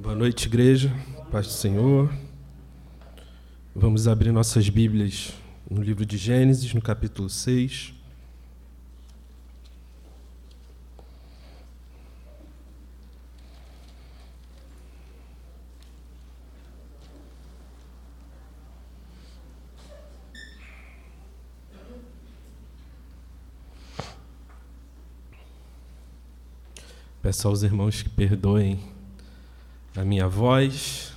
Boa noite, igreja. Paz do Senhor. Vamos abrir nossas Bíblias no livro de Gênesis, no capítulo 6. Peço aos irmãos que perdoem a minha voz,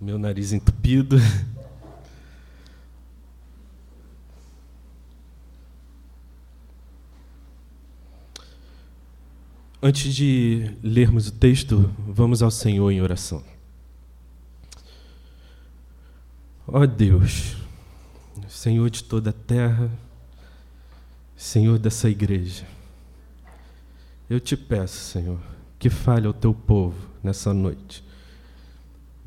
o meu nariz entupido. Antes de lermos o texto, vamos ao Senhor em oração. Ó oh Deus, Senhor de toda a terra, Senhor dessa igreja, eu te peço, Senhor, que fale ao teu povo nessa noite.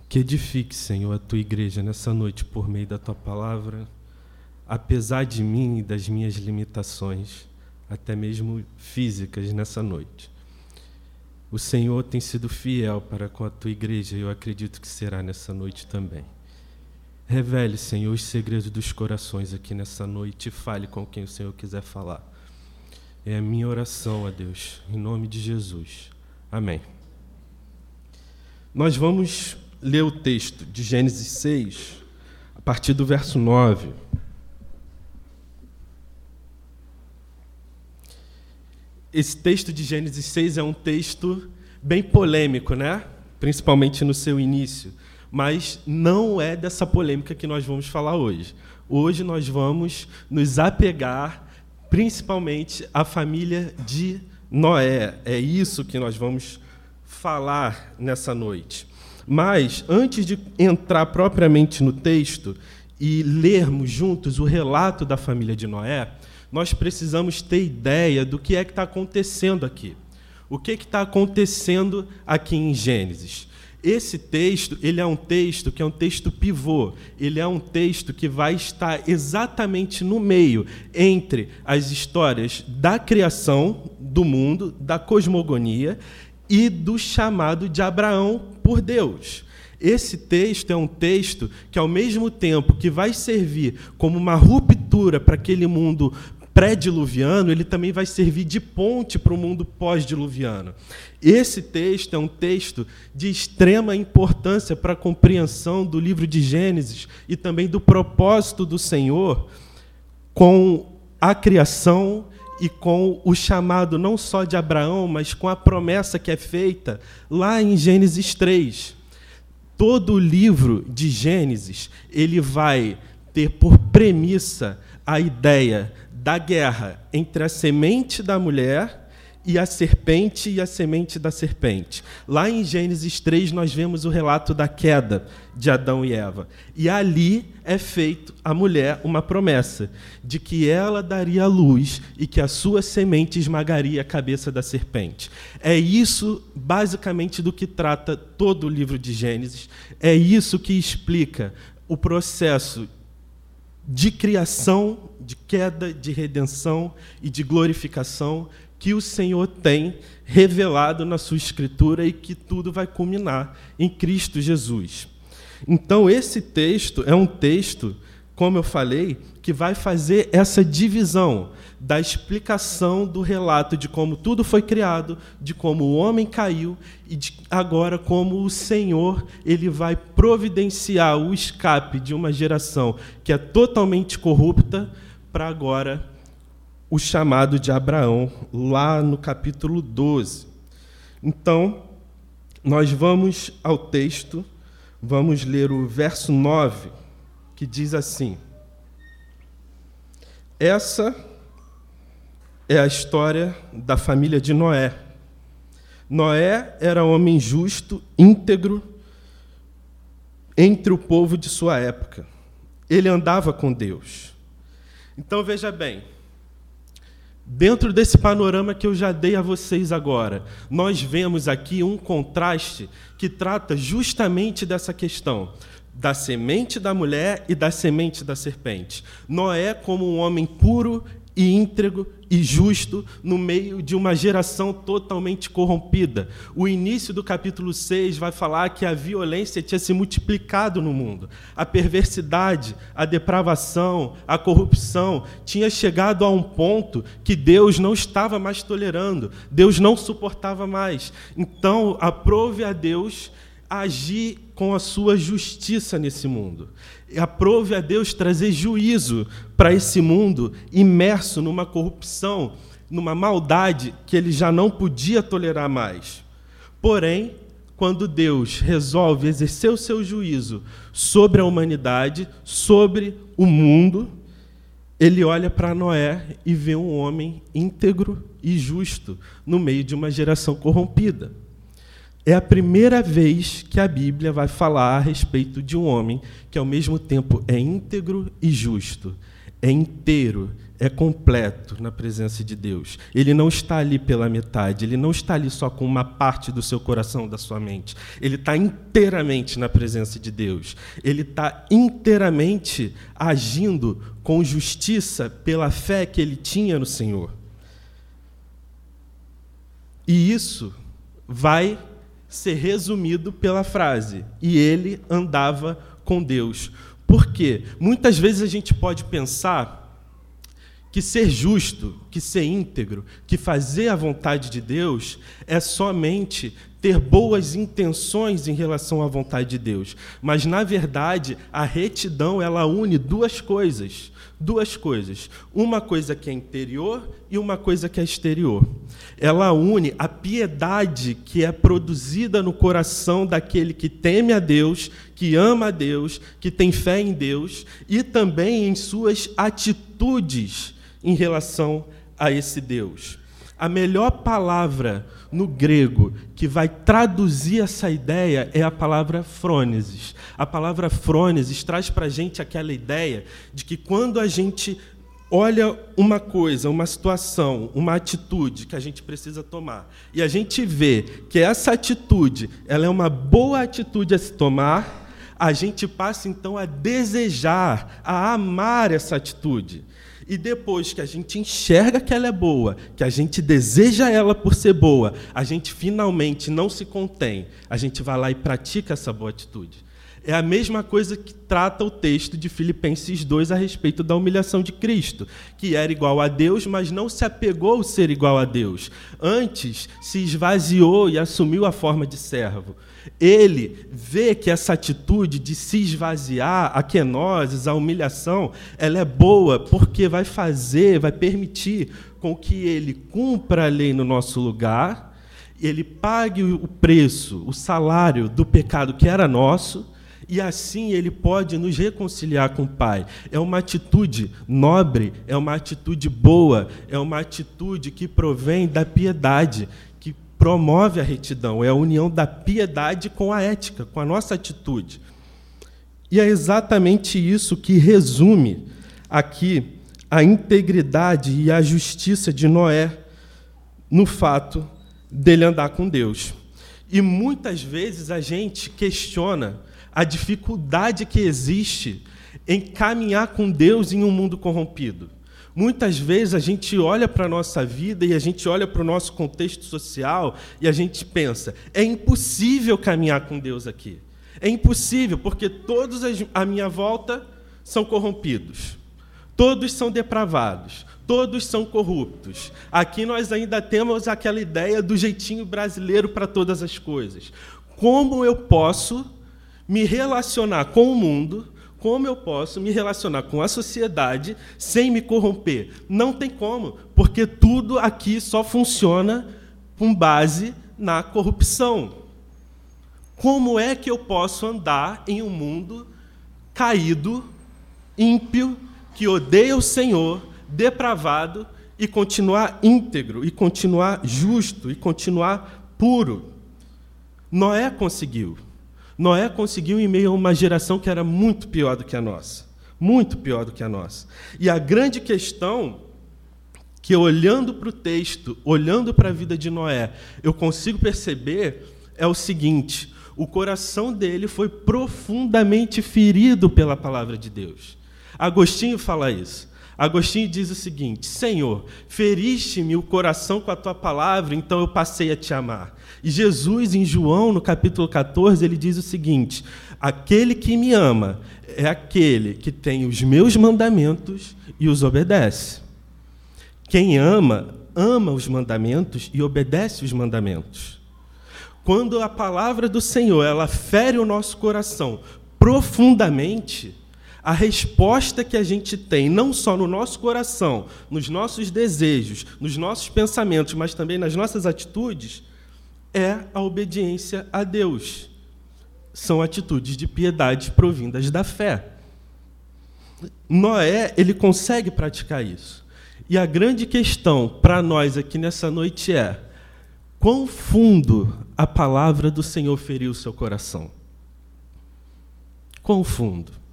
Que edifique, Senhor, a tua igreja nessa noite por meio da tua palavra, apesar de mim e das minhas limitações, até mesmo físicas nessa noite. O Senhor tem sido fiel para com a tua igreja e eu acredito que será nessa noite também. Revele, Senhor, os segredos dos corações aqui nessa noite e fale com quem o Senhor quiser falar. É a minha oração a Deus, em nome de Jesus. Amém. Nós vamos ler o texto de Gênesis 6, a partir do verso 9. Esse texto de Gênesis 6 é um texto bem polêmico, né? Principalmente no seu início. Mas não é dessa polêmica que nós vamos falar hoje. Hoje nós vamos nos apegar principalmente à família de Noé. É isso que nós vamos falar nessa noite. Mas, antes de entrar propriamente no texto e lermos juntos o relato da família de Noé, nós precisamos ter ideia do que é que está acontecendo aqui. O que está acontecendo aqui em Gênesis? Esse texto, ele é um texto que é um texto pivô. Ele é um texto que vai estar exatamente no meio entre as histórias da criação do mundo, da cosmogonia e do chamado de Abraão por Deus. Esse texto é um texto que, ao mesmo tempo que vai servir como uma ruptura para aquele mundo pré-diluviano, ele também vai servir de ponte para o mundo pós-diluviano. Esse texto é um texto de extrema importância para a compreensão do livro de Gênesis e também do propósito do Senhor com a criação e com o chamado não só de Abraão, mas com a promessa que é feita lá em Gênesis 3. Todo o livro de Gênesis, ele vai ter por premissa a ideia da guerra entre a semente da mulher e a serpente e a semente da serpente. Lá em Gênesis 3, nós vemos o relato da queda de Adão e Eva. E ali é feito à mulher uma promessa de que ela daria luz e que a sua semente esmagaria a cabeça da serpente. É isso, basicamente, do que trata todo o livro de Gênesis. É isso que explica o processo de criação, de queda, de redenção e de glorificação que o Senhor tem revelado na sua Escritura e que tudo vai culminar em Cristo Jesus. Então, esse texto é um texto, como eu falei, que vai fazer essa divisão da explicação do relato de como tudo foi criado, de como o homem caiu e de agora como o Senhor ele vai providenciar o escape de uma geração que é totalmente corrupta para agora o chamado de Abraão, lá no capítulo 12. Então, nós vamos ao texto, vamos ler o verso 9, que diz assim: Essa é a história da família de Noé. Noé era homem justo, íntegro, entre o povo de sua época. Ele andava com Deus. Então veja bem, Dentro desse panorama que eu já dei a vocês agora, nós vemos aqui um contraste que trata justamente dessa questão da semente da mulher e da semente da serpente. Noé como um homem puro, e íntegro e justo no meio de uma geração totalmente corrompida. O início do capítulo 6 vai falar que a violência tinha se multiplicado no mundo. A perversidade, a depravação, a corrupção tinha chegado a um ponto que Deus não estava mais tolerando, Deus não suportava mais. Então, aprove a Deus agir com a sua justiça nesse mundo. Aprove a Deus trazer juízo para esse mundo imerso numa corrupção, numa maldade que ele já não podia tolerar mais. Porém, quando Deus resolve exercer o seu juízo sobre a humanidade, sobre o mundo, ele olha para Noé e vê um homem íntegro e justo no meio de uma geração corrompida. É a primeira vez que a Bíblia vai falar a respeito de um homem que, ao mesmo tempo, é íntegro e justo, é inteiro, é completo na presença de Deus. Ele não está ali pela metade, ele não está ali só com uma parte do seu coração, da sua mente. Ele está inteiramente na presença de Deus. Ele está inteiramente agindo com justiça pela fé que ele tinha no Senhor. E isso vai ser resumido pela frase: e ele andava com Deus. Por quê? Muitas vezes a gente pode pensar que ser justo, que ser íntegro, que fazer a vontade de Deus é somente ter boas intenções em relação à vontade de Deus. Mas na verdade, a retidão ela une duas coisas duas coisas. Uma coisa que é interior e uma coisa que é exterior. Ela une a piedade que é produzida no coração daquele que teme a Deus, que ama a Deus, que tem fé em Deus, e também em suas atitudes em relação a esse Deus. A melhor palavra no grego que vai traduzir essa ideia é a palavra frônesis. A palavra frônesis traz para a gente aquela ideia de que quando a gente olha uma coisa, uma situação, uma atitude que a gente precisa tomar, e a gente vê que essa atitude ela é uma boa atitude a se tomar, a gente passa então a desejar, a amar essa atitude. E depois que a gente enxerga que ela é boa, que a gente deseja ela por ser boa, a gente finalmente não se contém, a gente vai lá e pratica essa boa atitude. É a mesma coisa que trata o texto de Filipenses 2 a respeito da humilhação de Cristo, que era igual a Deus, mas não se apegou ao ser igual a Deus. Antes se esvaziou e assumiu a forma de servo ele vê que essa atitude de se esvaziar, a quenoses, a humilhação, ela é boa porque vai fazer, vai permitir com que ele cumpra a lei no nosso lugar, ele pague o preço, o salário do pecado que era nosso, e assim ele pode nos reconciliar com o Pai. É uma atitude nobre, é uma atitude boa, é uma atitude que provém da piedade, promove a retidão, é a união da piedade com a ética, com a nossa atitude. E é exatamente isso que resume aqui a integridade e a justiça de Noé no fato dele andar com Deus. E muitas vezes a gente questiona a dificuldade que existe em caminhar com Deus em um mundo corrompido. Muitas vezes a gente olha para a nossa vida e a gente olha para o nosso contexto social e a gente pensa: é impossível caminhar com Deus aqui. É impossível, porque todos à minha volta são corrompidos, todos são depravados, todos são corruptos. Aqui nós ainda temos aquela ideia do jeitinho brasileiro para todas as coisas. Como eu posso me relacionar com o mundo como eu posso me relacionar com a sociedade sem me corromper? Não tem como, porque tudo aqui só funciona com base na corrupção. Como é que eu posso andar em um mundo caído, ímpio, que odeia o Senhor, depravado, e continuar íntegro, e continuar justo, e continuar puro? Noé conseguiu. Noé conseguiu em meio a uma geração que era muito pior do que a nossa. Muito pior do que a nossa. E a grande questão que, olhando para o texto, olhando para a vida de Noé, eu consigo perceber é o seguinte: o coração dele foi profundamente ferido pela palavra de Deus. Agostinho fala isso. Agostinho diz o seguinte: Senhor, feriste-me o coração com a tua palavra, então eu passei a te amar. E Jesus, em João, no capítulo 14, ele diz o seguinte: Aquele que me ama é aquele que tem os meus mandamentos e os obedece. Quem ama, ama os mandamentos e obedece os mandamentos. Quando a palavra do Senhor ela fere o nosso coração profundamente, a resposta que a gente tem, não só no nosso coração, nos nossos desejos, nos nossos pensamentos, mas também nas nossas atitudes, é a obediência a Deus. São atitudes de piedade provindas da fé. Noé, ele consegue praticar isso. E a grande questão para nós aqui nessa noite é: quão fundo a palavra do Senhor feriu o seu coração? Quão fundo?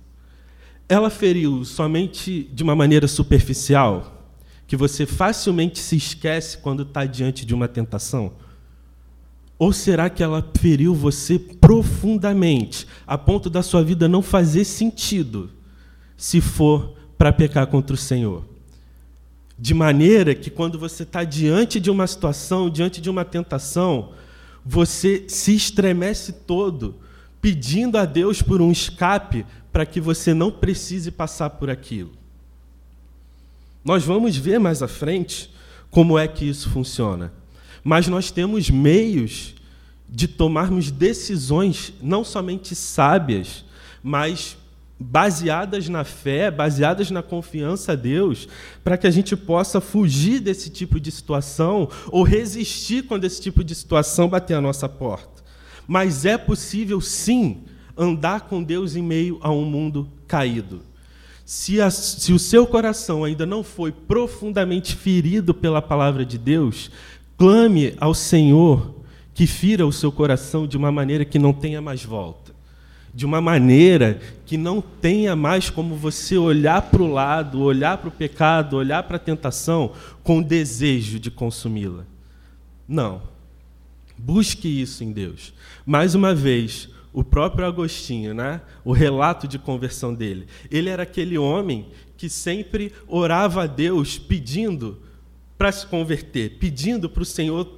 Ela feriu somente de uma maneira superficial, que você facilmente se esquece quando está diante de uma tentação? Ou será que ela feriu você profundamente, a ponto da sua vida não fazer sentido, se for para pecar contra o Senhor? De maneira que quando você está diante de uma situação, diante de uma tentação, você se estremece todo, pedindo a Deus por um escape para que você não precise passar por aquilo. Nós vamos ver mais à frente como é que isso funciona. Mas nós temos meios de tomarmos decisões não somente sábias, mas baseadas na fé, baseadas na confiança a Deus, para que a gente possa fugir desse tipo de situação ou resistir quando esse tipo de situação bater a nossa porta. Mas é possível sim andar com Deus em meio a um mundo caído. Se, a, se, o seu coração ainda não foi profundamente ferido pela palavra de Deus, clame ao Senhor que fira o seu coração de uma maneira que não tenha mais volta. De uma maneira que não tenha mais como você olhar para o lado, olhar para o pecado, olhar para a tentação com desejo de consumi-la. Não. Busque isso em Deus. Mais uma vez, o próprio Agostinho, né? o relato de conversão dele. Ele era aquele homem que sempre orava a Deus pedindo para se converter, pedindo para o Senhor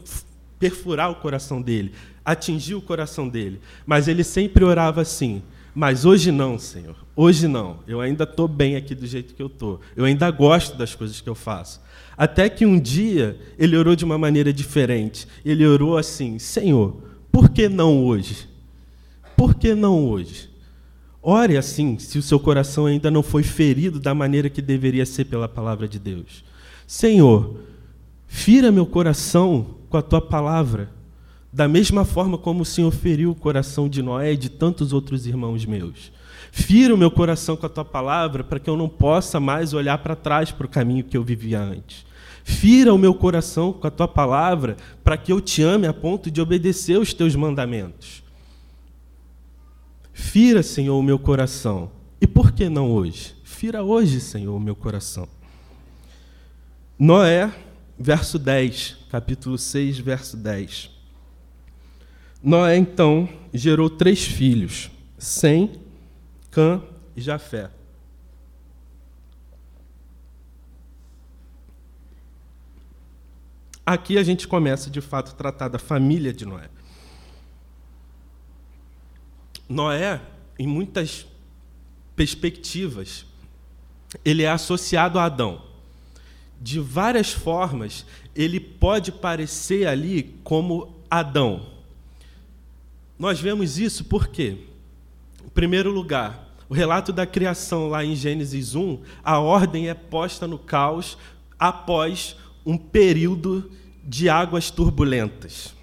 perfurar o coração dele, atingir o coração dele. Mas ele sempre orava assim: Mas hoje não, Senhor, hoje não. Eu ainda estou bem aqui do jeito que eu estou. Eu ainda gosto das coisas que eu faço. Até que um dia ele orou de uma maneira diferente. Ele orou assim: Senhor, por que não hoje? Por que não hoje? Ore assim, se o seu coração ainda não foi ferido da maneira que deveria ser pela palavra de Deus. Senhor, fira meu coração com a tua palavra, da mesma forma como o Senhor feriu o coração de Noé e de tantos outros irmãos meus. Fira o meu coração com a tua palavra para que eu não possa mais olhar para trás para o caminho que eu vivia antes. Fira o meu coração com a tua palavra para que eu te ame a ponto de obedecer os teus mandamentos. Fira, Senhor, o meu coração. E por que não hoje? Fira hoje, Senhor, o meu coração. Noé, verso 10, capítulo 6, verso 10. Noé, então, gerou três filhos: Sem, Cã e Jafé. Aqui a gente começa, de fato, a tratar da família de Noé. Noé, em muitas perspectivas, ele é associado a Adão. De várias formas, ele pode parecer ali como Adão. Nós vemos isso porque, em primeiro lugar, o relato da criação lá em Gênesis 1, a ordem é posta no caos após um período de águas turbulentas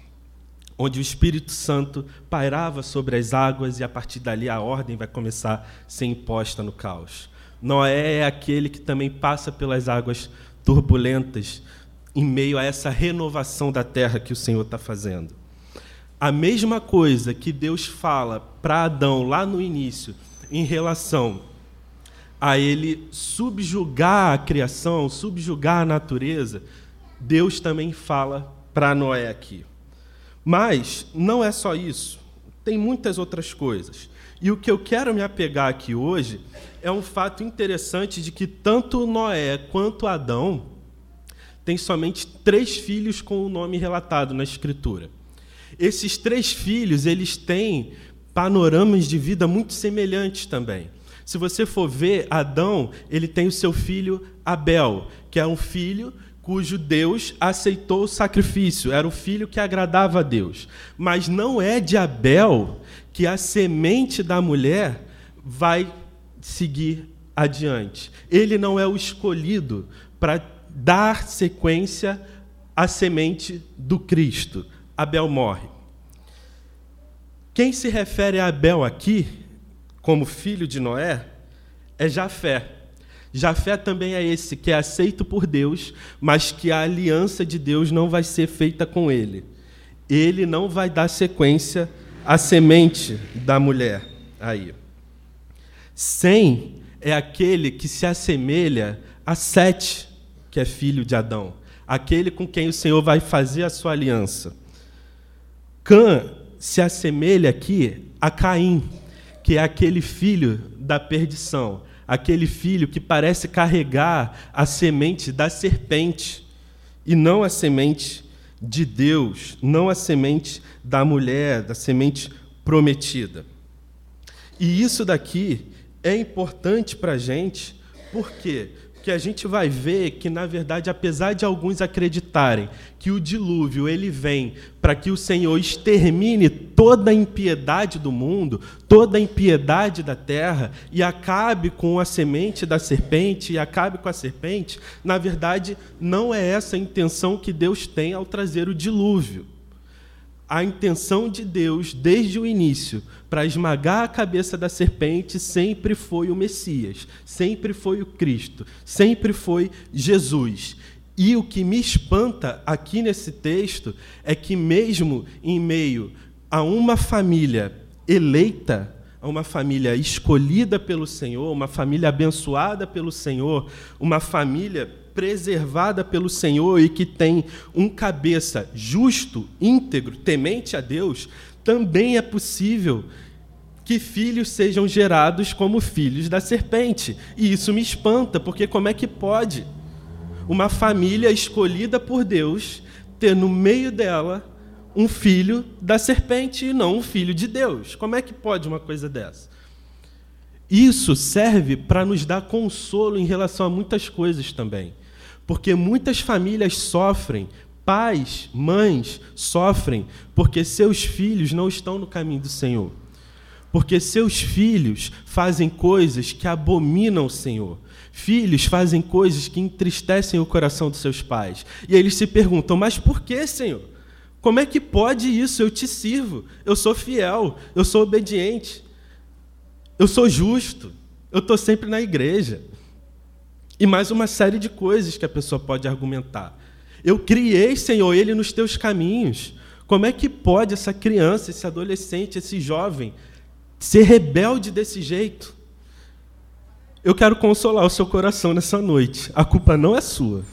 onde o Espírito Santo pairava sobre as águas e a partir dali a ordem vai começar a ser imposta no caos. Noé é aquele que também passa pelas águas turbulentas em meio a essa renovação da terra que o Senhor está fazendo. A mesma coisa que Deus fala para Adão lá no início, em relação a ele subjugar a criação, subjugar a natureza, Deus também fala para Noé aqui. Mas não é só isso, tem muitas outras coisas. E o que eu quero me apegar aqui hoje é um fato interessante de que tanto Noé quanto Adão têm somente três filhos com o nome relatado na Escritura. Esses três filhos, eles têm panoramas de vida muito semelhantes também. Se você for ver, Adão, ele tem o seu filho Abel, que é um filho cujo Deus aceitou o sacrifício, era o filho que agradava a Deus. Mas não é de Abel que a semente da mulher vai seguir adiante. Ele não é o escolhido para dar sequência à semente do Cristo. Abel morre. Quem se refere a Abel aqui, como filho de Noé, é Jafé. Jafé também é esse que é aceito por Deus, mas que a aliança de Deus não vai ser feita com ele. Ele não vai dar sequência à semente da mulher. Aí. Sem é aquele que se assemelha a Sete, que é filho de Adão, aquele com quem o Senhor vai fazer a sua aliança. Cã se assemelha aqui a Caim, que é aquele filho da perdição, aquele filho que parece carregar a semente da serpente e não a semente de Deus, não a semente da mulher, da semente prometida. E isso daqui é importante para a gente, por quê? Que a gente vai ver que, na verdade, apesar de alguns acreditarem que o dilúvio ele vem para que o Senhor extermine toda a impiedade do mundo, toda a impiedade da terra e acabe com a semente da serpente e acabe com a serpente, na verdade, não é essa a intenção que Deus tem ao trazer o dilúvio a intenção de Deus, desde o início, para esmagar a cabeça da serpente, sempre foi o Messias, sempre foi o Cristo, sempre foi Jesus. E o que me espanta aqui nesse texto é que, mesmo em meio a uma família eleita, a uma família escolhida pelo Senhor, uma família abençoada pelo Senhor, uma família preservada pelo Senhor e que tem um cabeça justo, íntegro, temente a Deus, também é possível que filhos sejam gerados como filhos da serpente. E isso me espanta, porque como é que pode uma família escolhida por Deus ter no meio dela um filho da serpente e não um filho de Deus? Como é que pode uma coisa dessa? Isso serve para nos dar consolo em relação a muitas coisas também. Porque muitas famílias sofrem, pais, mães sofrem, porque seus filhos não estão no caminho do Senhor. Porque seus filhos fazem coisas que abominam o Senhor. Filhos fazem coisas que entristecem o coração dos seus pais. E eles se perguntam: Mas por que, Senhor? Como é que pode isso? Eu te sirvo, eu sou fiel, eu sou obediente, eu sou justo, eu estou sempre na igreja. E mais uma série de coisas que a pessoa pode argumentar. Eu criei, Senhor, ele nos teus caminhos. Como é que pode essa criança, esse adolescente, esse jovem ser rebelde desse jeito? Eu quero consolar o seu coração nessa noite. A culpa não é sua.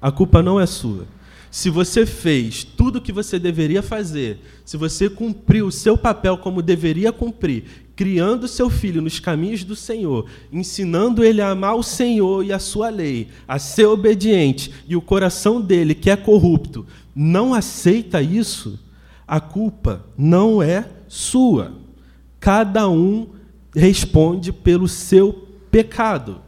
A culpa não é sua. Se você fez tudo o que você deveria fazer, se você cumpriu o seu papel como deveria cumprir, criando seu filho nos caminhos do Senhor, ensinando ele a amar o Senhor e a sua lei, a ser obediente, e o coração dele, que é corrupto, não aceita isso, a culpa não é sua. Cada um responde pelo seu pecado.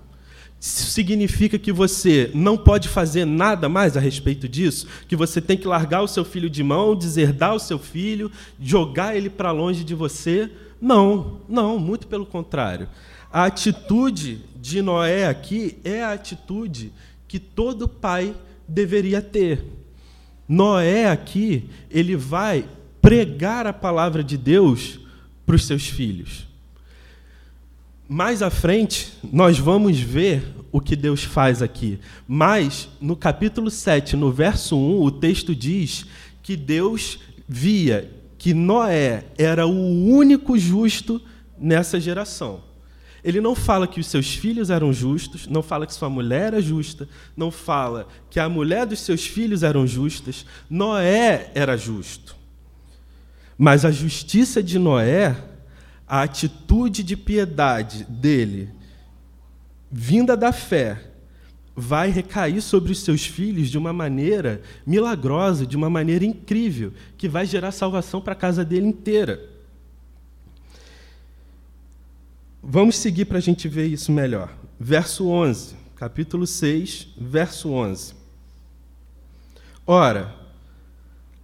Isso significa que você não pode fazer nada mais a respeito disso? Que você tem que largar o seu filho de mão, deserdar o seu filho, jogar ele para longe de você? Não, não, muito pelo contrário. A atitude de Noé aqui é a atitude que todo pai deveria ter. Noé aqui, ele vai pregar a palavra de Deus para os seus filhos. Mais à frente, nós vamos ver o que Deus faz aqui. Mas, no capítulo 7, no verso 1, o texto diz que Deus via que Noé era o único justo nessa geração. Ele não fala que os seus filhos eram justos, não fala que sua mulher era justa, não fala que a mulher dos seus filhos eram justas. Noé era justo. Mas a justiça de Noé a atitude de piedade dele, vinda da fé, vai recair sobre os seus filhos de uma maneira milagrosa, de uma maneira incrível, que vai gerar salvação para a casa dele inteira. Vamos seguir para a gente ver isso melhor. Verso 11, capítulo 6, verso 11. Ora,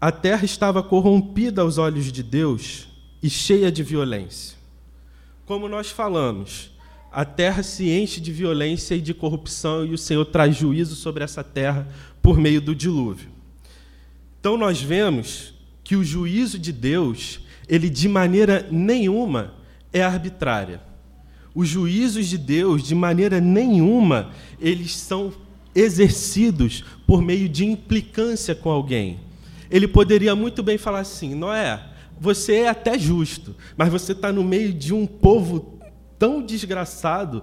a terra estava corrompida aos olhos de Deus e cheia de violência. Como nós falamos, a terra se enche de violência e de corrupção e o Senhor traz juízo sobre essa terra por meio do dilúvio. Então nós vemos que o juízo de Deus, ele de maneira nenhuma é arbitrária. Os juízos de Deus, de maneira nenhuma, eles são exercidos por meio de implicância com alguém. Ele poderia muito bem falar assim: Noé, você é até justo, mas você está no meio de um povo tão desgraçado,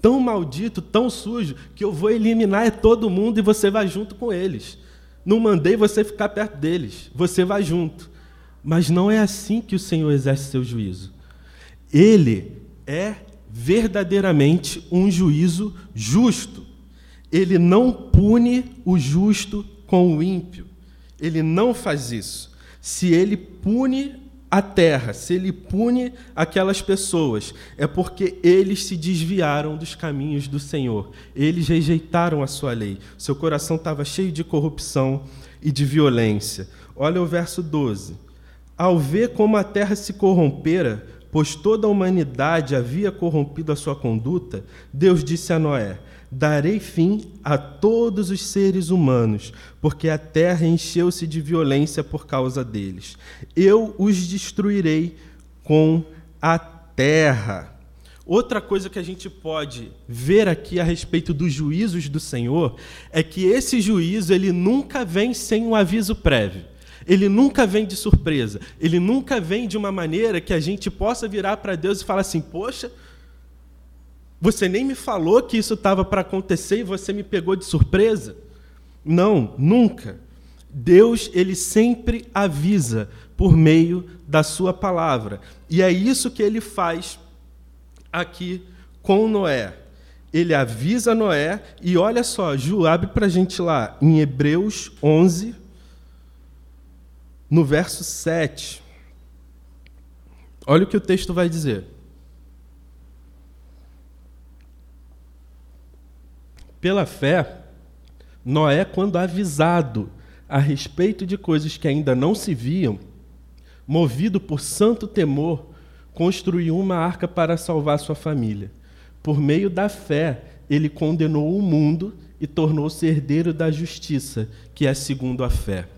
tão maldito, tão sujo, que eu vou eliminar todo mundo e você vai junto com eles. Não mandei você ficar perto deles, você vai junto. Mas não é assim que o Senhor exerce seu juízo. Ele é verdadeiramente um juízo justo. Ele não pune o justo com o ímpio. Ele não faz isso. Se ele pune a terra, se ele pune aquelas pessoas, é porque eles se desviaram dos caminhos do Senhor. Eles rejeitaram a sua lei. Seu coração estava cheio de corrupção e de violência. Olha o verso 12. Ao ver como a terra se corrompera, pois toda a humanidade havia corrompido a sua conduta, Deus disse a Noé: Darei fim a todos os seres humanos, porque a terra encheu-se de violência por causa deles. Eu os destruirei com a terra. Outra coisa que a gente pode ver aqui a respeito dos juízos do Senhor é que esse juízo ele nunca vem sem um aviso prévio. Ele nunca vem de surpresa. Ele nunca vem de uma maneira que a gente possa virar para Deus e falar assim: "Poxa, você nem me falou que isso estava para acontecer e você me pegou de surpresa? Não, nunca. Deus, ele sempre avisa por meio da sua palavra. E é isso que ele faz aqui com Noé. Ele avisa Noé, e olha só, Ju, abre para a gente lá, em Hebreus 11, no verso 7. Olha o que o texto vai dizer. Pela fé, Noé, quando avisado a respeito de coisas que ainda não se viam, movido por santo temor, construiu uma arca para salvar sua família. Por meio da fé, ele condenou o mundo e tornou-se herdeiro da justiça, que é segundo a fé.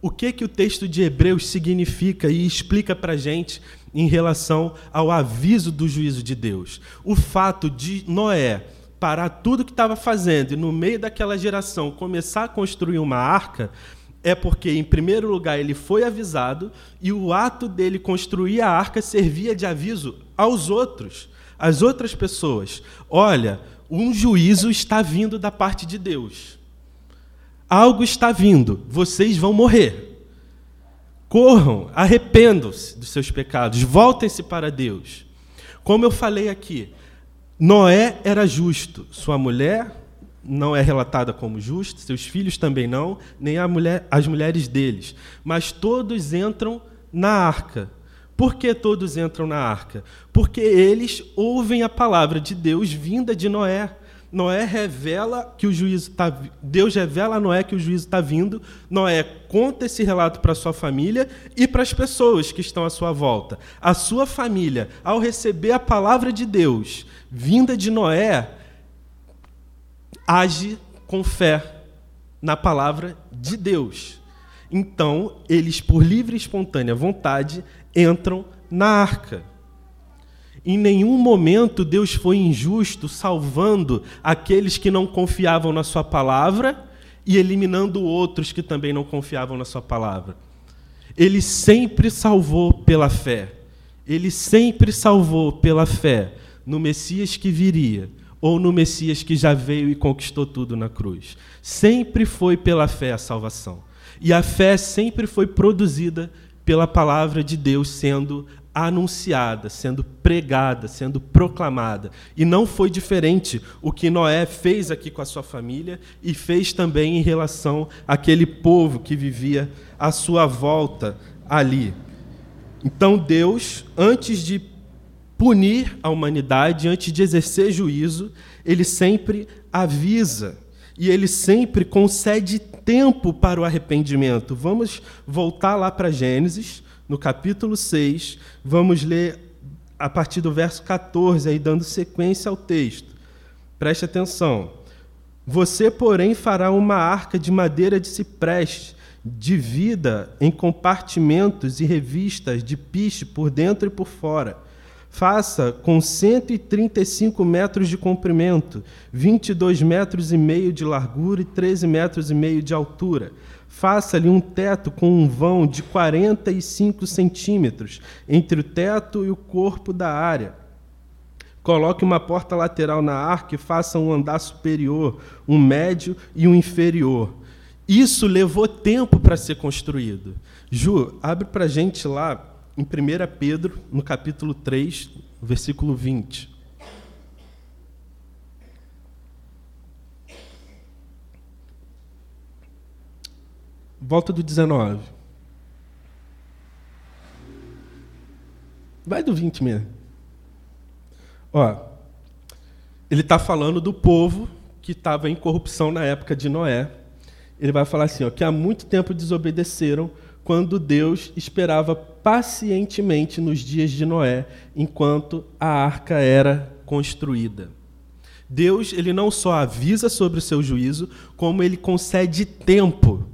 O que que o texto de Hebreus significa e explica para gente em relação ao aviso do juízo de Deus? O fato de Noé parar tudo que estava fazendo e no meio daquela geração começar a construir uma arca, é porque, em primeiro lugar, ele foi avisado e o ato dele construir a arca servia de aviso aos outros, às outras pessoas. Olha, um juízo está vindo da parte de Deus. Algo está vindo, vocês vão morrer. Corram, arrependam-se dos seus pecados, voltem-se para Deus. Como eu falei aqui, Noé era justo, sua mulher não é relatada como justa, seus filhos também não, nem mulher, as mulheres deles. Mas todos entram na arca. Por que todos entram na arca? Porque eles ouvem a palavra de Deus vinda de Noé. Noé revela que o juízo está. Deus revela a Noé que o juízo está vindo. Noé conta esse relato para sua família e para as pessoas que estão à sua volta. A sua família, ao receber a palavra de Deus vinda de Noé, age com fé na palavra de Deus. Então, eles, por livre e espontânea vontade, entram na arca. Em nenhum momento Deus foi injusto salvando aqueles que não confiavam na Sua palavra e eliminando outros que também não confiavam na Sua palavra. Ele sempre salvou pela fé. Ele sempre salvou pela fé no Messias que viria ou no Messias que já veio e conquistou tudo na cruz. Sempre foi pela fé a salvação. E a fé sempre foi produzida pela palavra de Deus sendo anunciada, sendo pregada, sendo proclamada. E não foi diferente o que Noé fez aqui com a sua família e fez também em relação àquele povo que vivia à sua volta ali. Então Deus, antes de punir a humanidade, antes de exercer juízo, ele sempre avisa e ele sempre concede tempo para o arrependimento. Vamos voltar lá para Gênesis, no capítulo 6, vamos ler a partir do verso 14, aí dando sequência ao texto. Preste atenção. Você, porém, fará uma arca de madeira de cipreste, divida em compartimentos e revistas de piche por dentro e por fora. Faça com 135 metros de comprimento, 22 metros e meio de largura e 13 metros e meio de altura Faça-lhe um teto com um vão de 45 centímetros entre o teto e o corpo da área. Coloque uma porta lateral na arca e faça um andar superior, um médio e um inferior. Isso levou tempo para ser construído. Ju, abre para a gente lá em 1 Pedro, no capítulo 3, versículo 20. Volta do 19. Vai do 20 mesmo. Ó, ele está falando do povo que estava em corrupção na época de Noé. Ele vai falar assim, ó, que há muito tempo desobedeceram quando Deus esperava pacientemente nos dias de Noé, enquanto a arca era construída. Deus, ele não só avisa sobre o seu juízo, como ele concede tempo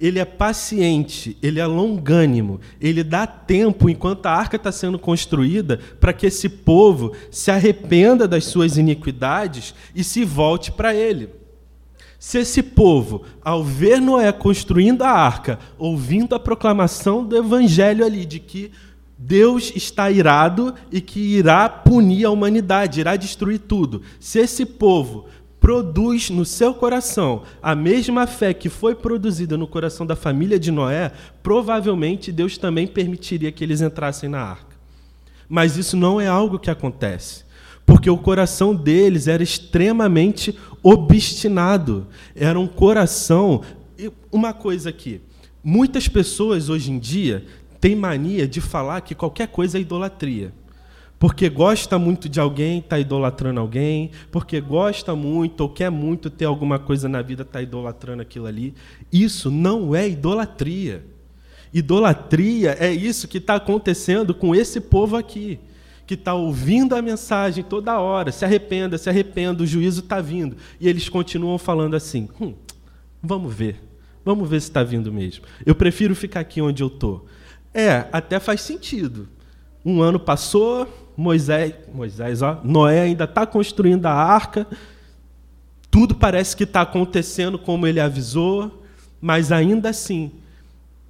ele é paciente, ele é longânimo, ele dá tempo enquanto a arca está sendo construída para que esse povo se arrependa das suas iniquidades e se volte para ele. Se esse povo, ao ver Noé construindo a arca, ouvindo a proclamação do evangelho ali de que Deus está irado e que irá punir a humanidade, irá destruir tudo. Se esse povo produz no seu coração a mesma fé que foi produzida no coração da família de Noé, provavelmente Deus também permitiria que eles entrassem na arca. Mas isso não é algo que acontece, porque o coração deles era extremamente obstinado. Era um coração. Uma coisa aqui: muitas pessoas hoje em dia têm mania de falar que qualquer coisa é idolatria porque gosta muito de alguém, está idolatrando alguém, porque gosta muito ou quer muito ter alguma coisa na vida, está idolatrando aquilo ali. Isso não é idolatria. Idolatria é isso que está acontecendo com esse povo aqui, que está ouvindo a mensagem toda hora, se arrependa, se arrependa, o juízo está vindo. E eles continuam falando assim: hum, vamos ver, vamos ver se está vindo mesmo. Eu prefiro ficar aqui onde eu estou. É, até faz sentido. Um ano passou, Moisés, Moisés, ó, Noé ainda está construindo a arca, tudo parece que está acontecendo como ele avisou, mas ainda assim,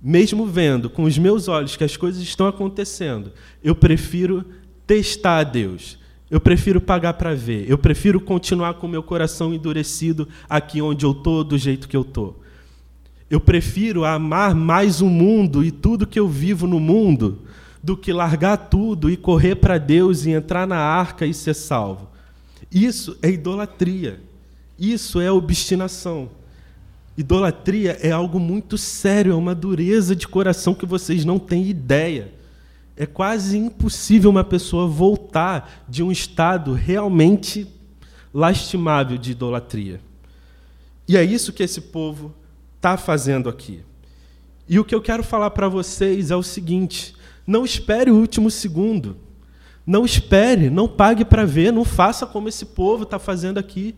mesmo vendo com os meus olhos que as coisas estão acontecendo, eu prefiro testar a Deus. Eu prefiro pagar para ver. Eu prefiro continuar com meu coração endurecido aqui onde eu estou, do jeito que eu estou. Eu prefiro amar mais o mundo e tudo que eu vivo no mundo do que largar tudo e correr para Deus e entrar na arca e ser salvo. Isso é idolatria. Isso é obstinação. Idolatria é algo muito sério, é uma dureza de coração que vocês não têm ideia. É quase impossível uma pessoa voltar de um estado realmente lastimável de idolatria. E é isso que esse povo está fazendo aqui. E o que eu quero falar para vocês é o seguinte: não espere o último segundo. Não espere, não pague para ver, não faça como esse povo está fazendo aqui,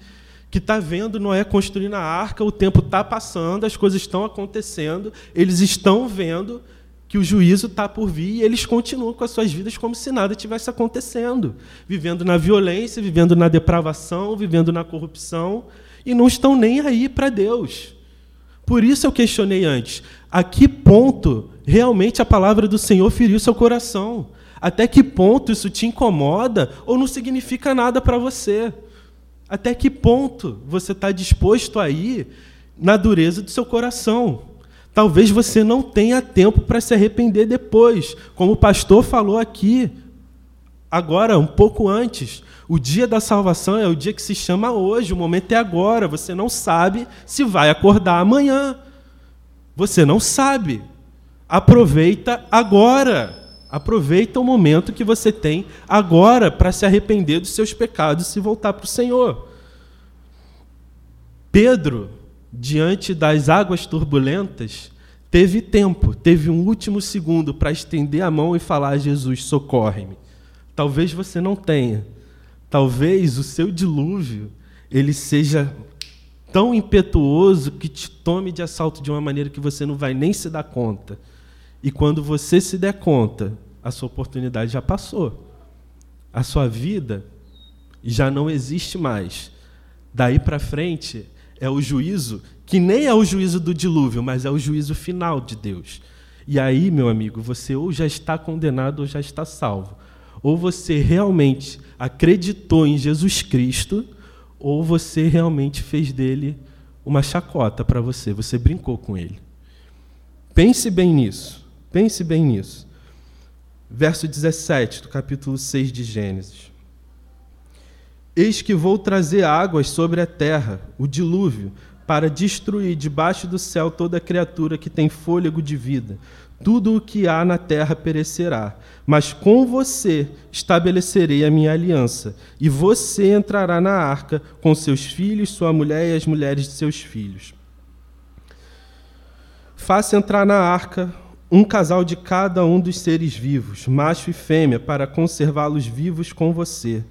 que está vendo Noé construindo a arca, o tempo está passando, as coisas estão acontecendo, eles estão vendo que o juízo está por vir e eles continuam com as suas vidas como se nada tivesse acontecendo, vivendo na violência, vivendo na depravação, vivendo na corrupção e não estão nem aí para Deus. Por isso eu questionei antes: a que ponto realmente a palavra do Senhor feriu seu coração? Até que ponto isso te incomoda ou não significa nada para você? Até que ponto você está disposto a ir na dureza do seu coração? Talvez você não tenha tempo para se arrepender depois. Como o pastor falou aqui, agora, um pouco antes. O dia da salvação é o dia que se chama hoje, o momento é agora. Você não sabe se vai acordar amanhã. Você não sabe. Aproveita agora. Aproveita o momento que você tem agora para se arrepender dos seus pecados e voltar para o Senhor. Pedro, diante das águas turbulentas, teve tempo, teve um último segundo para estender a mão e falar a Jesus: socorre-me. Talvez você não tenha. Talvez o seu dilúvio ele seja tão impetuoso que te tome de assalto de uma maneira que você não vai nem se dar conta. E quando você se der conta, a sua oportunidade já passou. A sua vida já não existe mais. Daí para frente é o juízo, que nem é o juízo do dilúvio, mas é o juízo final de Deus. E aí, meu amigo, você ou já está condenado ou já está salvo. Ou você realmente acreditou em Jesus Cristo, ou você realmente fez dele uma chacota para você, você brincou com ele. Pense bem nisso. Pense bem nisso. Verso 17 do capítulo 6 de Gênesis. Eis que vou trazer águas sobre a terra, o dilúvio, para destruir debaixo do céu toda criatura que tem fôlego de vida. Tudo o que há na terra perecerá. Mas com você estabelecerei a minha aliança, e você entrará na arca com seus filhos, sua mulher e as mulheres de seus filhos. Faça entrar na arca um casal de cada um dos seres vivos, macho e fêmea, para conservá-los vivos com você.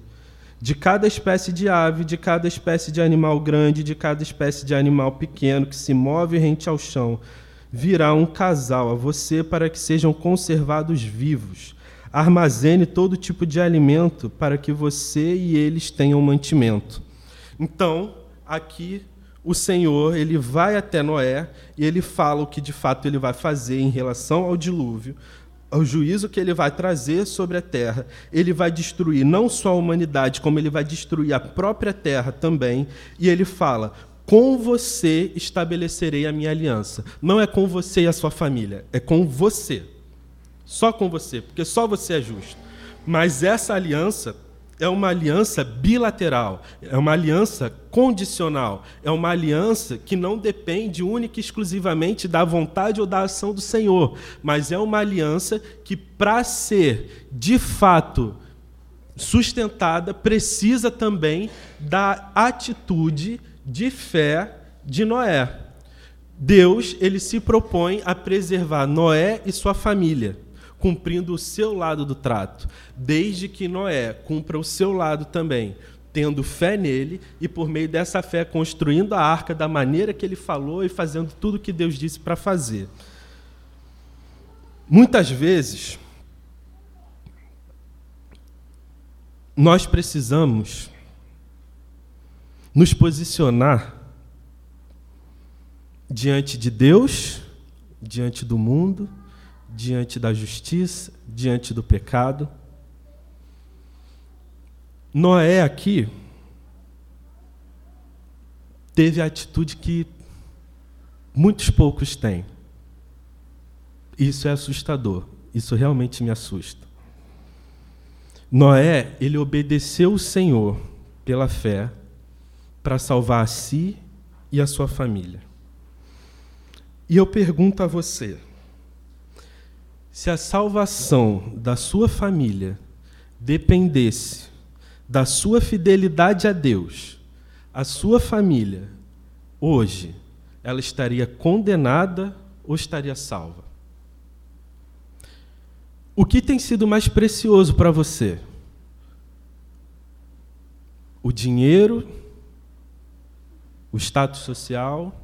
De cada espécie de ave, de cada espécie de animal grande, de cada espécie de animal pequeno que se move rente ao chão, virá um casal a você para que sejam conservados vivos. Armazene todo tipo de alimento para que você e eles tenham mantimento. Então, aqui o Senhor ele vai até Noé e ele fala o que de fato ele vai fazer em relação ao dilúvio, ao juízo que ele vai trazer sobre a terra. Ele vai destruir não só a humanidade, como ele vai destruir a própria terra também. E ele fala: com você estabelecerei a minha aliança. Não é com você e a sua família, é com você. Só com você, porque só você é justo. Mas essa aliança é uma aliança bilateral, é uma aliança condicional, é uma aliança que não depende única e exclusivamente da vontade ou da ação do Senhor, mas é uma aliança que, para ser de fato sustentada, precisa também da atitude de fé de Noé. Deus, ele se propõe a preservar Noé e sua família cumprindo o seu lado do trato, desde que Noé cumpra o seu lado também, tendo fé nele e por meio dessa fé construindo a arca da maneira que ele falou e fazendo tudo o que Deus disse para fazer. Muitas vezes nós precisamos nos posicionar diante de Deus, diante do mundo diante da justiça, diante do pecado. Noé aqui teve a atitude que muitos poucos têm. Isso é assustador. Isso realmente me assusta. Noé, ele obedeceu o Senhor pela fé para salvar a si e a sua família. E eu pergunto a você, se a salvação da sua família dependesse da sua fidelidade a Deus, a sua família, hoje, ela estaria condenada ou estaria salva? O que tem sido mais precioso para você? O dinheiro, o status social,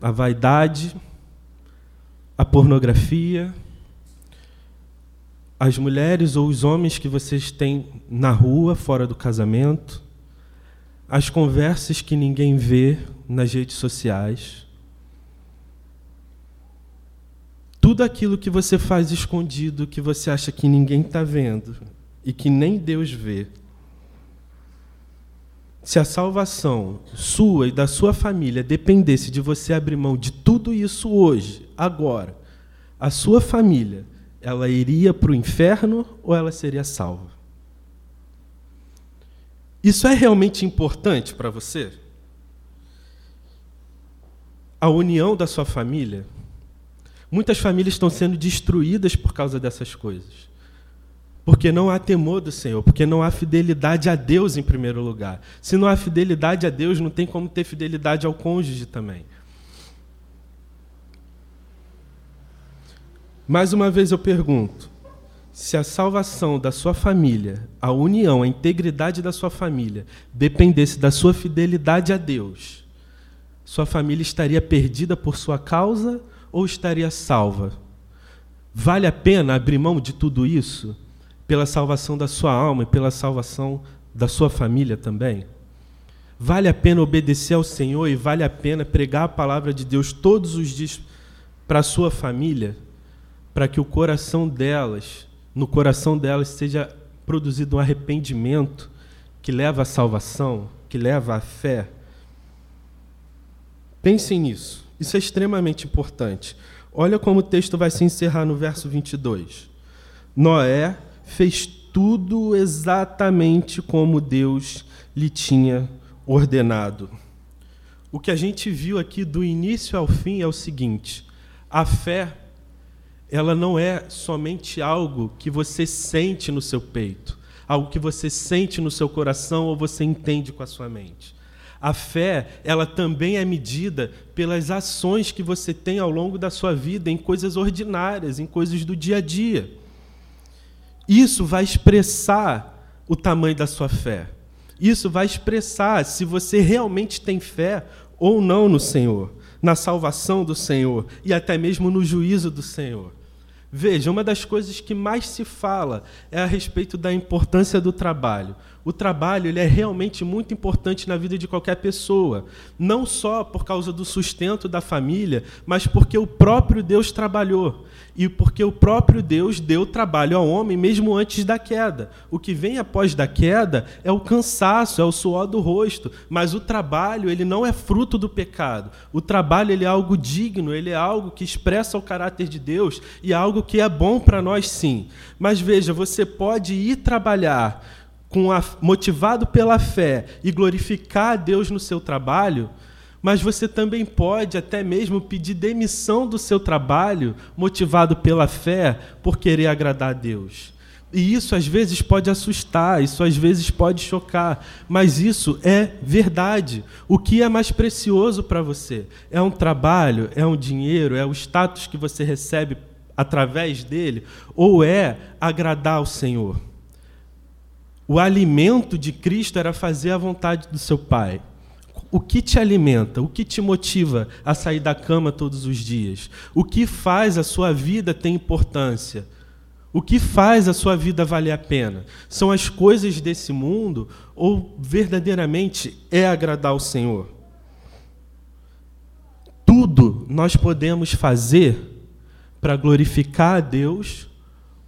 a vaidade, a pornografia, as mulheres ou os homens que vocês têm na rua, fora do casamento, as conversas que ninguém vê nas redes sociais, tudo aquilo que você faz escondido, que você acha que ninguém está vendo e que nem Deus vê. Se a salvação sua e da sua família dependesse de você abrir mão de tudo isso hoje, agora, a sua família, ela iria para o inferno ou ela seria salva? Isso é realmente importante para você? A união da sua família? Muitas famílias estão sendo destruídas por causa dessas coisas. Porque não há temor do Senhor, porque não há fidelidade a Deus em primeiro lugar. Se não há fidelidade a Deus, não tem como ter fidelidade ao cônjuge também. Mais uma vez eu pergunto: se a salvação da sua família, a união, a integridade da sua família dependesse da sua fidelidade a Deus, sua família estaria perdida por sua causa ou estaria salva? Vale a pena abrir mão de tudo isso? Pela salvação da sua alma e pela salvação da sua família também? Vale a pena obedecer ao Senhor e vale a pena pregar a palavra de Deus todos os dias para a sua família, para que o coração delas, no coração delas, seja produzido um arrependimento que leva à salvação, que leva à fé? Pensem nisso. Isso é extremamente importante. Olha como o texto vai se encerrar no verso 22. Noé fez tudo exatamente como Deus lhe tinha ordenado. O que a gente viu aqui do início ao fim é o seguinte: a fé, ela não é somente algo que você sente no seu peito, algo que você sente no seu coração ou você entende com a sua mente. A fé, ela também é medida pelas ações que você tem ao longo da sua vida em coisas ordinárias, em coisas do dia a dia. Isso vai expressar o tamanho da sua fé. Isso vai expressar se você realmente tem fé ou não no Senhor, na salvação do Senhor e até mesmo no juízo do Senhor. Veja, uma das coisas que mais se fala é a respeito da importância do trabalho o trabalho ele é realmente muito importante na vida de qualquer pessoa, não só por causa do sustento da família, mas porque o próprio Deus trabalhou e porque o próprio Deus deu trabalho ao homem mesmo antes da queda. O que vem após da queda é o cansaço, é o suor do rosto, mas o trabalho ele não é fruto do pecado. O trabalho ele é algo digno, ele é algo que expressa o caráter de Deus e é algo que é bom para nós sim. Mas veja, você pode ir trabalhar com a, motivado pela fé e glorificar a Deus no seu trabalho, mas você também pode até mesmo pedir demissão do seu trabalho, motivado pela fé, por querer agradar a Deus. E isso às vezes pode assustar, isso às vezes pode chocar, mas isso é verdade. O que é mais precioso para você? É um trabalho, é um dinheiro, é o status que você recebe através dele, ou é agradar ao Senhor? O alimento de Cristo era fazer a vontade do seu Pai. O que te alimenta? O que te motiva a sair da cama todos os dias? O que faz a sua vida ter importância? O que faz a sua vida valer a pena? São as coisas desse mundo ou verdadeiramente é agradar ao Senhor? Tudo nós podemos fazer para glorificar a Deus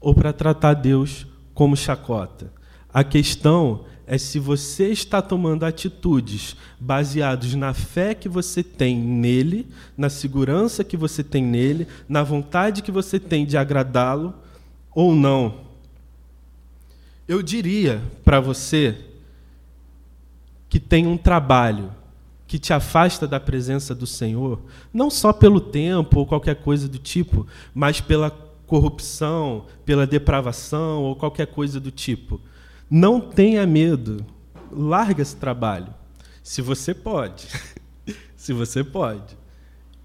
ou para tratar Deus como chacota. A questão é se você está tomando atitudes baseadas na fé que você tem nele, na segurança que você tem nele, na vontade que você tem de agradá-lo ou não. Eu diria para você que tem um trabalho que te afasta da presença do Senhor, não só pelo tempo ou qualquer coisa do tipo, mas pela corrupção, pela depravação ou qualquer coisa do tipo não tenha medo. Larga esse trabalho. Se você pode. Se você pode.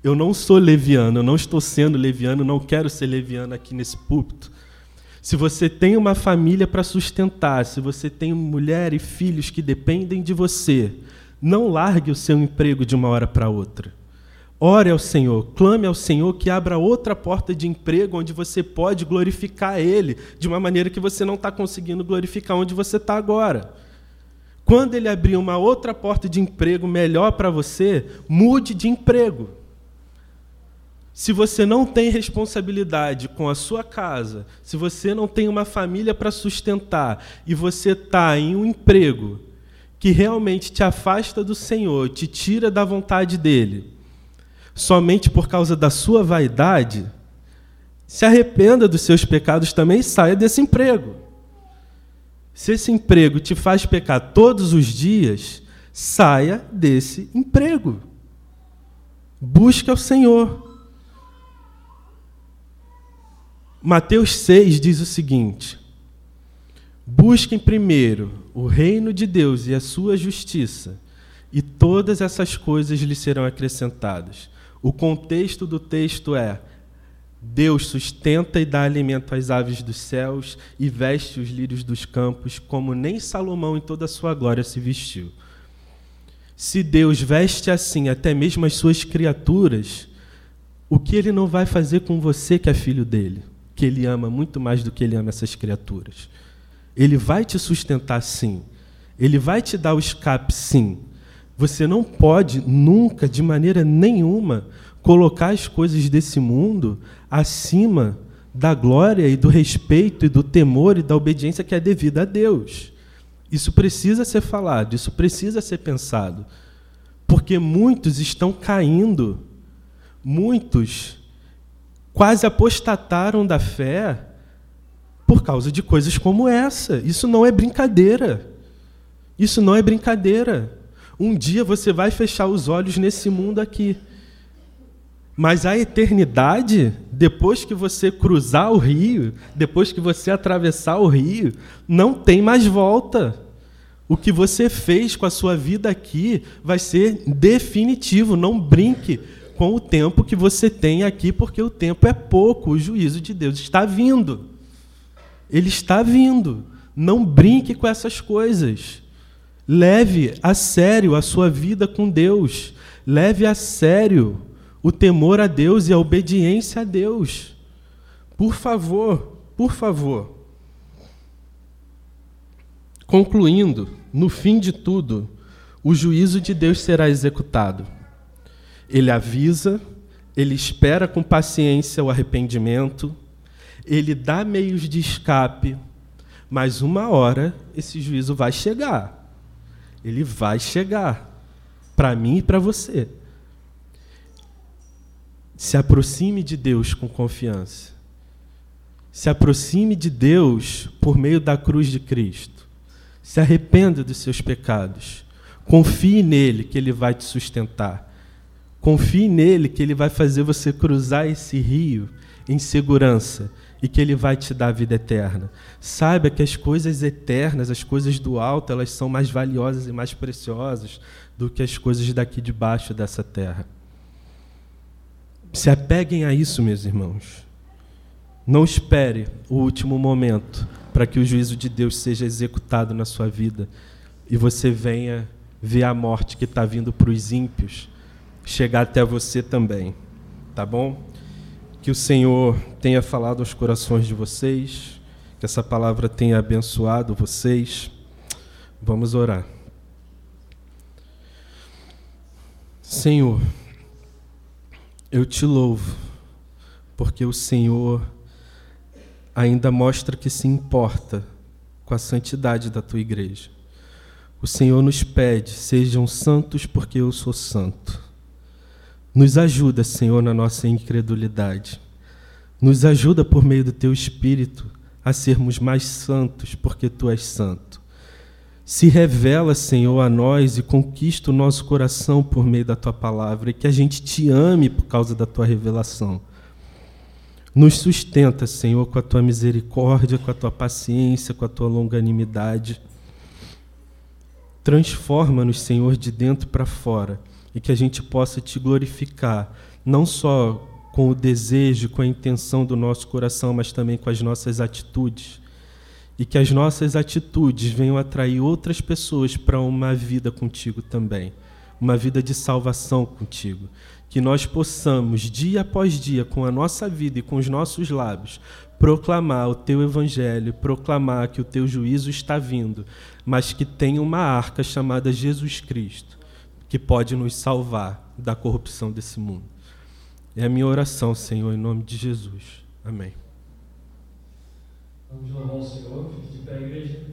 Eu não sou leviano, eu não estou sendo leviano, não quero ser leviano aqui nesse púlpito. Se você tem uma família para sustentar, se você tem mulher e filhos que dependem de você, não largue o seu emprego de uma hora para outra. Ore ao Senhor, clame ao Senhor que abra outra porta de emprego onde você pode glorificar Ele de uma maneira que você não está conseguindo glorificar onde você está agora. Quando Ele abrir uma outra porta de emprego melhor para você, mude de emprego. Se você não tem responsabilidade com a sua casa, se você não tem uma família para sustentar e você está em um emprego que realmente te afasta do Senhor, te tira da vontade dele, somente por causa da sua vaidade, se arrependa dos seus pecados também e saia desse emprego. Se esse emprego te faz pecar todos os dias, saia desse emprego. Busque ao Senhor. Mateus 6 diz o seguinte: Busquem primeiro o reino de Deus e a sua justiça, e todas essas coisas lhe serão acrescentadas. O contexto do texto é: Deus sustenta e dá alimento às aves dos céus e veste os lírios dos campos, como nem Salomão em toda a sua glória se vestiu. Se Deus veste assim até mesmo as suas criaturas, o que ele não vai fazer com você que é filho dele, que ele ama muito mais do que ele ama essas criaturas? Ele vai te sustentar sim. Ele vai te dar o escape sim. Você não pode nunca, de maneira nenhuma, colocar as coisas desse mundo acima da glória e do respeito e do temor e da obediência que é devida a Deus. Isso precisa ser falado, isso precisa ser pensado. Porque muitos estão caindo, muitos quase apostataram da fé por causa de coisas como essa. Isso não é brincadeira. Isso não é brincadeira. Um dia você vai fechar os olhos nesse mundo aqui. Mas a eternidade, depois que você cruzar o rio, depois que você atravessar o rio, não tem mais volta. O que você fez com a sua vida aqui vai ser definitivo. Não brinque com o tempo que você tem aqui, porque o tempo é pouco. O juízo de Deus está vindo. Ele está vindo. Não brinque com essas coisas. Leve a sério a sua vida com Deus. Leve a sério o temor a Deus e a obediência a Deus. Por favor, por favor. Concluindo, no fim de tudo, o juízo de Deus será executado. Ele avisa, ele espera com paciência o arrependimento ele dá meios de escape, mas uma hora esse juízo vai chegar. Ele vai chegar para mim e para você. Se aproxime de Deus com confiança. Se aproxime de Deus por meio da cruz de Cristo. Se arrependa dos seus pecados. Confie nele que ele vai te sustentar. Confie nele que ele vai fazer você cruzar esse rio em segurança e que Ele vai te dar a vida eterna. Saiba que as coisas eternas, as coisas do alto, elas são mais valiosas e mais preciosas do que as coisas daqui de baixo dessa terra. Se apeguem a isso, meus irmãos. Não espere o último momento para que o juízo de Deus seja executado na sua vida e você venha ver a morte que está vindo para os ímpios chegar até você também. Tá bom? Que o Senhor tenha falado aos corações de vocês, que essa palavra tenha abençoado vocês. Vamos orar. Senhor, eu te louvo, porque o Senhor ainda mostra que se importa com a santidade da tua igreja. O Senhor nos pede: sejam santos, porque eu sou santo. Nos ajuda, Senhor, na nossa incredulidade. Nos ajuda por meio do teu Espírito a sermos mais santos, porque tu és santo. Se revela, Senhor, a nós e conquista o nosso coração por meio da tua palavra e que a gente te ame por causa da tua revelação. Nos sustenta, Senhor, com a tua misericórdia, com a tua paciência, com a tua longanimidade. Transforma-nos, Senhor, de dentro para fora e que a gente possa te glorificar, não só com o desejo, com a intenção do nosso coração, mas também com as nossas atitudes. E que as nossas atitudes venham atrair outras pessoas para uma vida contigo também, uma vida de salvação contigo. Que nós possamos, dia após dia, com a nossa vida e com os nossos lábios, proclamar o teu evangelho, proclamar que o teu juízo está vindo, mas que tem uma arca chamada Jesus Cristo que pode nos salvar da corrupção desse mundo. É a minha oração, Senhor, em nome de Jesus. Amém. Vamos louvar o Senhor, fique de pé, igreja.